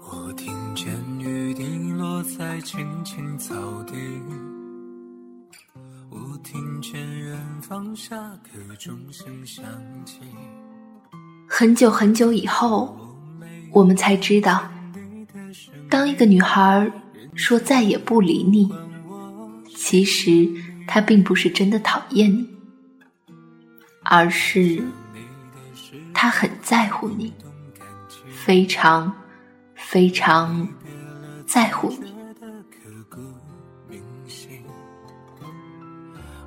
我听见雨滴落在青青草地，我听见远方下课钟声响起。很久很久以后，我们才知道，当一个女孩说再也不理你，其实她并不是真的讨厌你，而是他很在乎你，非常非常在乎你。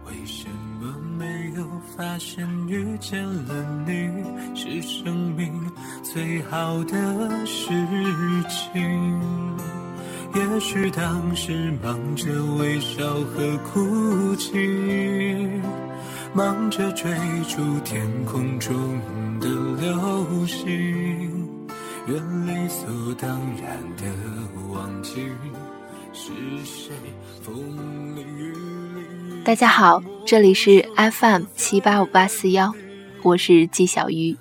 为什么没有发现遇见了你是生命最好的事情？也许当时忙着微笑和哭泣，忙着追逐天空中的流星，愿理所当然的忘记是谁风里雨里。大家好，这里是 FM 七八五八四幺，我是季小鱼。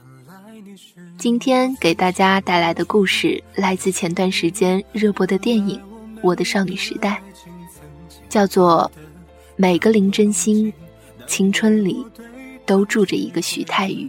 今天给大家带来的故事来自前段时间热播的电影《我的少女时代》，叫做《每个林真心青春里都住着一个徐太宇》。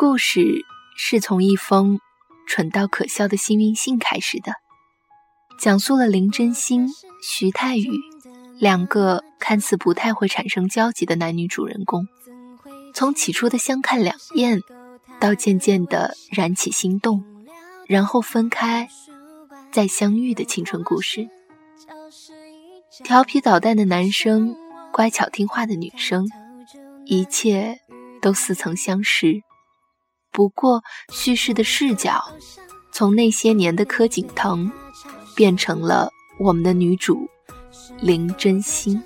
故事是从一封蠢到可笑的幸运信开始的，讲述了林真心、徐太宇两个看似不太会产生交集的男女主人公，从起初的相看两厌，到渐渐的燃起心动，然后分开，再相遇的青春故事。调皮捣蛋的男生，乖巧听话的女生，一切都似曾相识。不过，叙事的视角从那些年的柯景腾，变成了我们的女主林真心。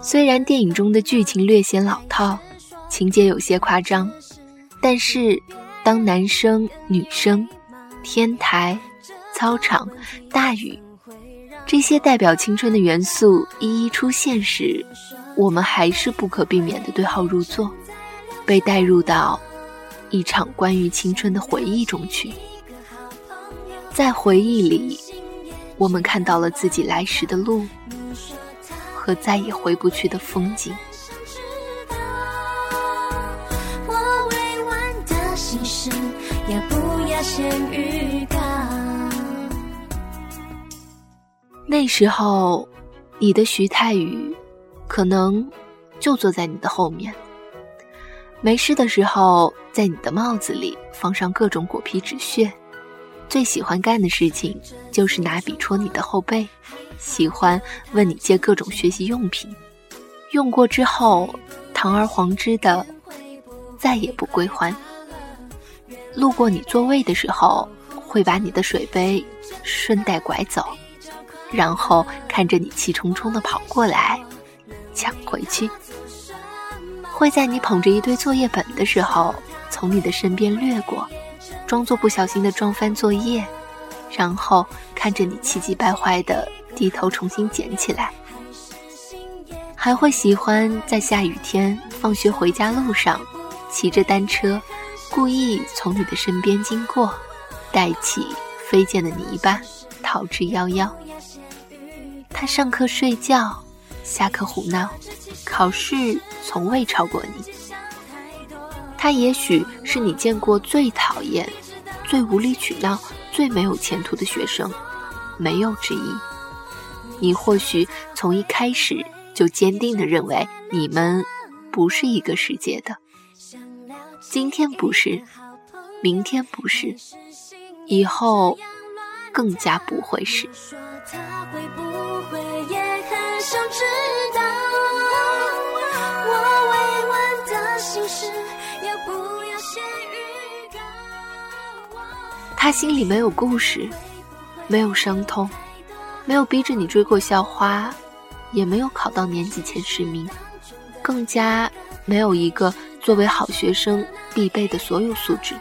虽然电影中的剧情略显老套，情节有些夸张，但是当男生、女生、天台、操场、大雨这些代表青春的元素一一出现时，我们还是不可避免的对号入座。被带入到一场关于青春的回忆中去，在回忆里，我们看到了自己来时的路和再也回不去的风景。那时候，你的徐太宇可能就坐在你的后面。没事的时候，在你的帽子里放上各种果皮纸屑。最喜欢干的事情就是拿笔戳你的后背，喜欢问你借各种学习用品，用过之后堂而皇之的再也不归还。路过你座位的时候，会把你的水杯顺带拐走，然后看着你气冲冲的跑过来抢回去。会在你捧着一堆作业本的时候，从你的身边掠过，装作不小心的撞翻作业，然后看着你气急败坏的低头重新捡起来。还会喜欢在下雨天放学回家路上，骑着单车，故意从你的身边经过，带起飞溅的泥巴，逃之夭夭。他上课睡觉，下课胡闹，考试。从未超过你，他也许是你见过最讨厌、最无理取闹、最没有前途的学生，没有之一。你或许从一开始就坚定地认为你们不是一个世界的，今天不是，明天不是，以后更加不会是。他心里没有故事，没有伤痛，没有逼着你追过校花，也没有考到年级前十名，更加没有一个作为好学生必备的所有素质。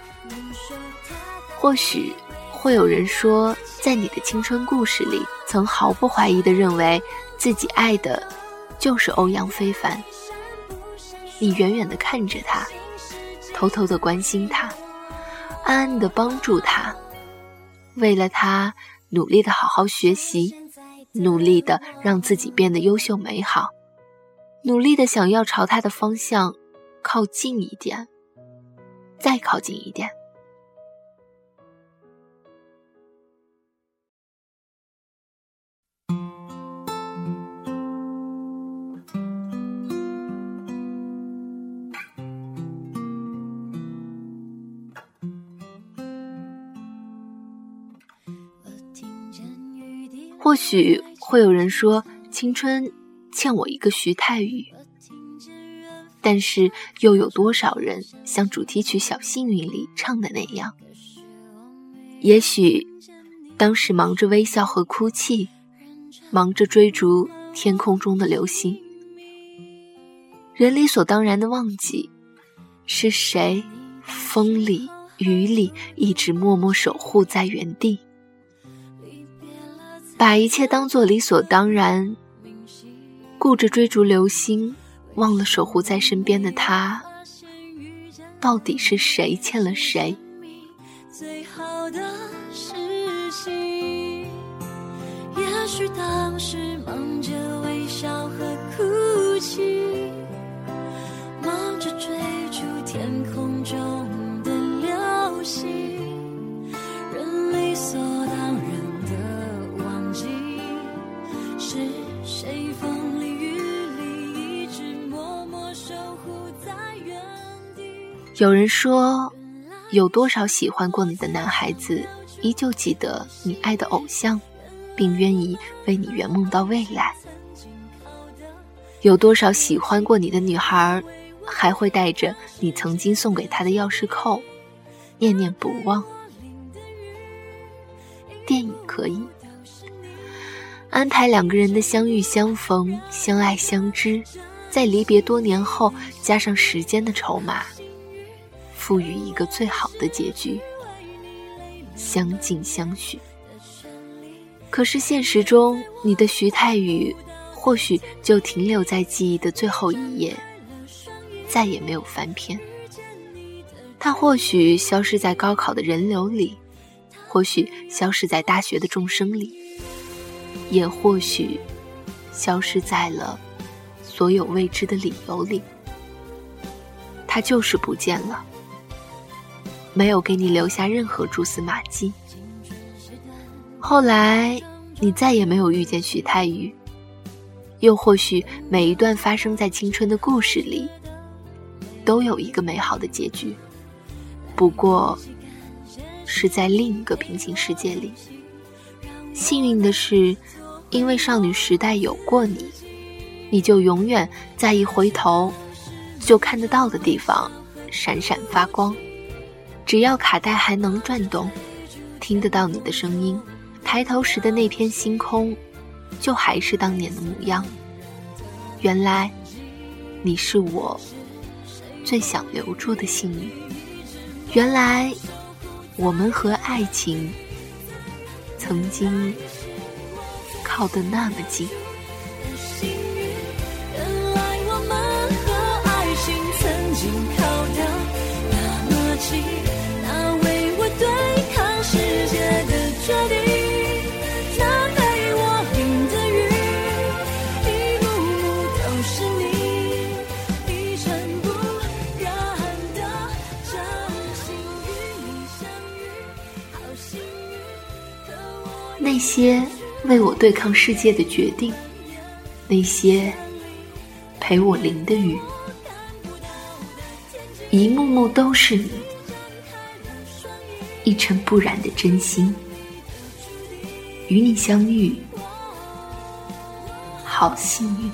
或许会有人说，在你的青春故事里，曾毫不怀疑地认为自己爱的就是欧阳非凡。你远远的看着他，偷偷的关心他。暗暗的帮助他，为了他努力的好好学习，努力的让自己变得优秀美好，努力的想要朝他的方向靠近一点，再靠近一点。或许会有人说，青春欠我一个徐太宇，但是又有多少人像主题曲《小幸运》里唱的那样？也许当时忙着微笑和哭泣，忙着追逐天空中的流星，人理所当然的忘记，是谁风里雨里一直默默守护在原地。把一切当作理所当然，顾着追逐流星，忘了守护在身边的他。到底是谁欠了谁？最好的事情，也许当时忙着微笑和哭泣，忙着追逐天空中有人说，有多少喜欢过你的男孩子，依旧记得你爱的偶像，并愿意为你圆梦到未来；有多少喜欢过你的女孩，还会带着你曾经送给她的钥匙扣，念念不忘。电影可以安排两个人的相遇、相逢、相爱、相知，在离别多年后，加上时间的筹码。赋予一个最好的结局，相敬相许。可是现实中，你的徐太宇或许就停留在记忆的最后一页，再也没有翻篇。他或许消失在高考的人流里，或许消失在大学的众生里，也或许消失在了所有未知的理由里。他就是不见了。没有给你留下任何蛛丝马迹。后来，你再也没有遇见徐太宇。又或许，每一段发生在青春的故事里，都有一个美好的结局，不过是在另一个平行世界里。幸运的是，因为少女时代有过你，你就永远在一回头就看得到的地方闪闪发光。只要卡带还能转动，听得到你的声音，抬头时的那片星空，就还是当年的模样。原来，你是我最想留住的幸运。原来，我们和爱情曾经靠得那么近。些为我对抗世界的决定，那些陪我淋的雨，一幕幕都是你，一尘不染的真心。与你相遇，好幸运。